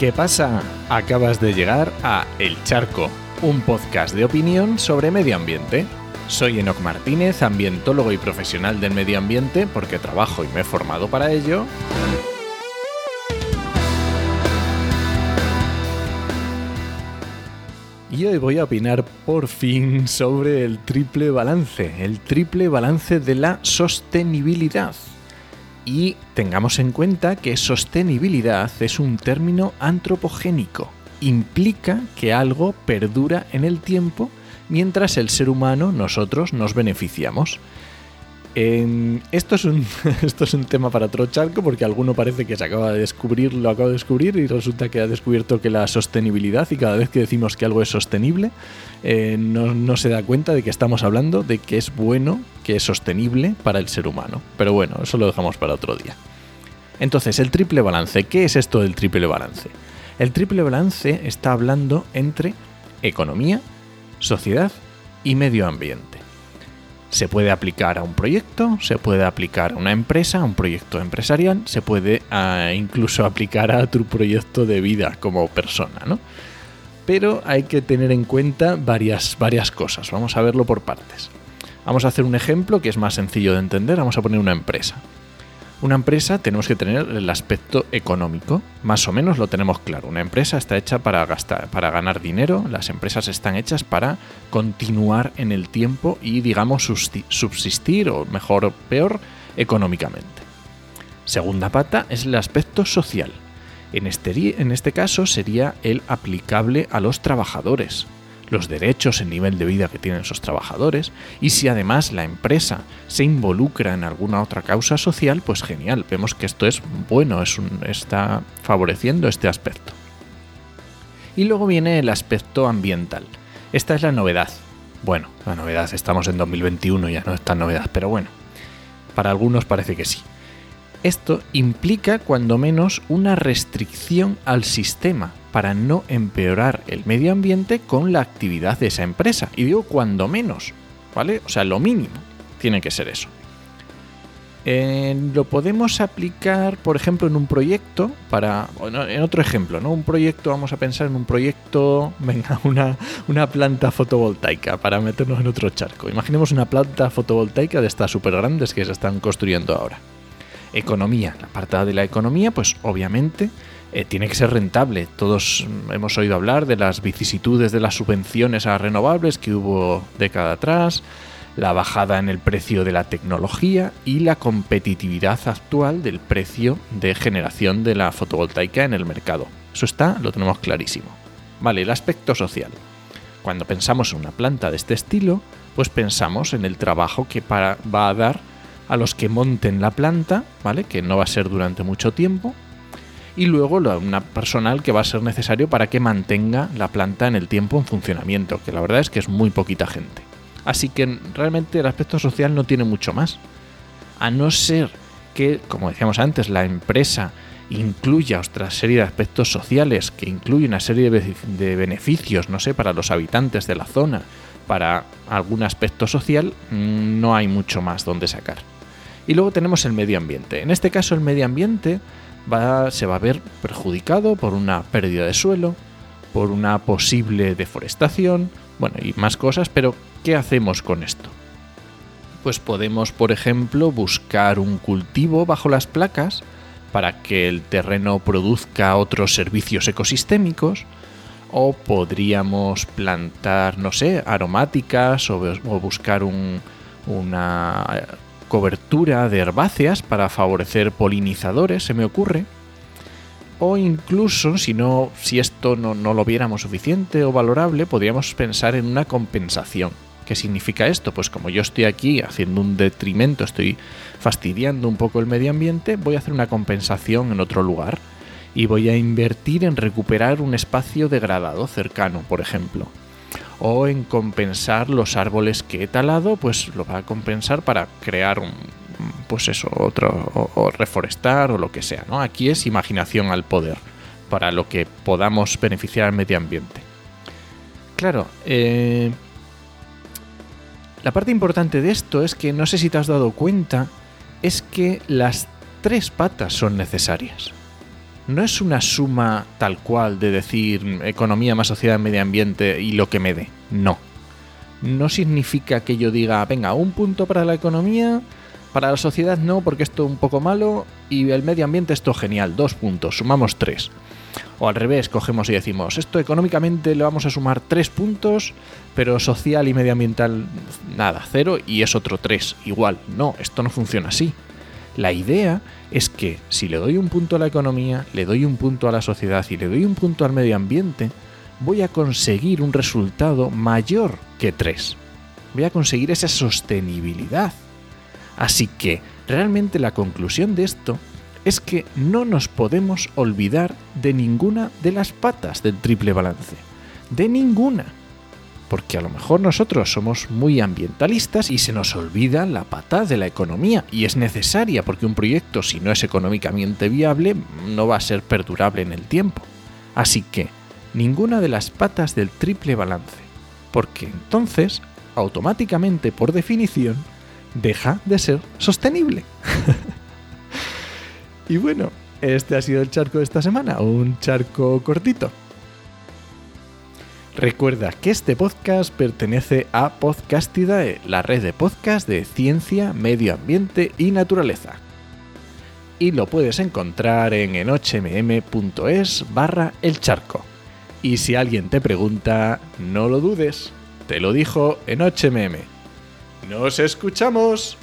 ¿Qué pasa? Acabas de llegar a El Charco, un podcast de opinión sobre medio ambiente. Soy Enoc Martínez, ambientólogo y profesional del medio ambiente porque trabajo y me he formado para ello. Y hoy voy a opinar por fin sobre el triple balance, el triple balance de la sostenibilidad. Y tengamos en cuenta que sostenibilidad es un término antropogénico. Implica que algo perdura en el tiempo mientras el ser humano, nosotros, nos beneficiamos. Esto, es un, esto es un tema para otro charco porque alguno parece que se acaba de descubrir, lo acaba de descubrir y resulta que ha descubierto que la sostenibilidad y cada vez que decimos que algo es sostenible eh, no, se da cuenta de que estamos hablando de que es bueno, que es sostenible para el ser humano. Pero bueno, eso lo dejamos para otro día. Entonces, el triple balance, ¿qué es esto del triple balance? El triple balance está hablando entre economía, sociedad y medio ambiente. Se puede aplicar a un proyecto, se puede aplicar a una empresa, a un proyecto empresarial, se puede ah, incluso aplicar a tu proyecto de vida como persona, ¿no? Pero hay que tener en cuenta varias, varias cosas. Vamos a verlo por partes. Vamos a hacer un ejemplo que es más sencillo de entender. Vamos a poner una empresa. Una empresa tenemos que tener el aspecto económico, más o menos lo tenemos claro. Una empresa está hecha para gastar, para ganar dinero, las empresas están hechas para continuar en el tiempo y digamos subsistir o mejor o peor económicamente. Segunda pata es el aspecto social. En este, en este caso sería el aplicable a los trabajadores, los derechos, el nivel de vida que tienen esos trabajadores y si además la empresa se involucra en alguna otra causa social, pues genial, vemos que esto es bueno, es está favoreciendo este aspecto. Y luego viene el aspecto ambiental. Esta es la novedad. Bueno, la novedad, estamos en 2021, ya no es tan novedad, pero bueno, para algunos parece que sí. Esto implica cuando menos una restricción al sistema para no empeorar el medio ambiente con la actividad de esa empresa. Y digo cuando menos, ¿vale? O sea, lo mínimo tiene que ser eso. Lo podemos aplicar, por ejemplo, en un proyecto para. En otro ejemplo, ¿no? Un proyecto, vamos a pensar en un proyecto. Venga, una, una planta fotovoltaica para meternos en otro charco. Imaginemos una planta fotovoltaica de estas súper grandes que se están construyendo ahora. Economía. La parte de la economía, pues obviamente eh, tiene que ser rentable. Todos hemos oído hablar de las vicisitudes de las subvenciones a renovables que hubo década atrás, la bajada en el precio de la tecnología y la competitividad actual del precio de generación de la fotovoltaica en el mercado. Eso está, lo tenemos clarísimo. Vale, el aspecto social. Cuando pensamos en una planta de este estilo, pues pensamos en el trabajo que va a dar a los que monten la planta, ¿vale? Que no va a ser durante mucho tiempo. Y luego una personal que va a ser necesario para que mantenga la planta en el tiempo en funcionamiento, que la verdad es que es muy poquita gente. Así que realmente el aspecto social no tiene mucho más. A no ser que, como decíamos antes, la empresa incluya otra serie de aspectos sociales, que incluye una serie de beneficios, no sé, para los habitantes de la zona, para algún aspecto social, mm, no hay mucho más donde sacar. Y luego tenemos el medio ambiente. En este caso el medio ambiente se va a ver perjudicado por una pérdida de suelo, por una posible deforestación, bueno, y más cosas, pero ¿qué hacemos con esto? Pues podemos, por ejemplo, buscar un cultivo bajo las placas para que el terreno produzca otros servicios ecosistémicos, o podríamos plantar, no sé, aromáticas o, buscar una cobertura de herbáceas para favorecer polinizadores, se me ocurre. O incluso, si, no, si esto no, no lo viéramos suficiente o valorable, podríamos pensar en una compensación. ¿Qué significa esto? Pues como yo estoy aquí haciendo un detrimento, estoy fastidiando un poco el medio ambiente, voy a hacer una compensación en otro lugar y voy a invertir en recuperar un espacio degradado cercano, por ejemplo o en compensar los árboles que he talado, pues lo va a compensar para crear un, pues eso, otro, o, reforestar o lo que sea, ¿no? Aquí es imaginación al poder, para lo que podamos beneficiar al medio ambiente. Claro, eh, la parte importante de esto es que no sé si te has dado cuenta, es que las tres patas son necesarias. No es una suma tal cual de decir economía más sociedad, medio ambiente y lo que me dé. No. No significa que yo diga, venga, un punto para la economía, para la sociedad no, porque esto es un poco malo, y el medio ambiente esto genial, dos puntos, sumamos tres. O al revés, cogemos y decimos, esto económicamente le vamos a sumar tres puntos, pero social y medioambiental nada, cero, y es otro tres, igual. No, esto no funciona así. La idea es que si le doy un punto a la economía, le doy un punto a la sociedad y le doy un punto al medio ambiente, voy a conseguir un resultado mayor que 3. Voy a conseguir esa sostenibilidad. Así que realmente la conclusión de esto es que no nos podemos olvidar de ninguna de las patas del triple balance. De ninguna porque a lo mejor nosotros somos muy ambientalistas y se nos olvida la pata de la economía y es necesaria porque un proyecto si no es económicamente viable no va a ser perdurable en el tiempo. Así que ninguna de las patas del triple balance, porque entonces automáticamente por definición deja de ser sostenible. y bueno, este ha sido el charco de esta semana, un charco cortito Recuerda que este podcast pertenece a Podcastidae, la red de podcast de ciencia, medio ambiente y naturaleza. Y lo puedes encontrar en enochmm.es barra el charco. Y si alguien te pregunta, no lo dudes, te lo dijo en HMM. ¡Nos escuchamos!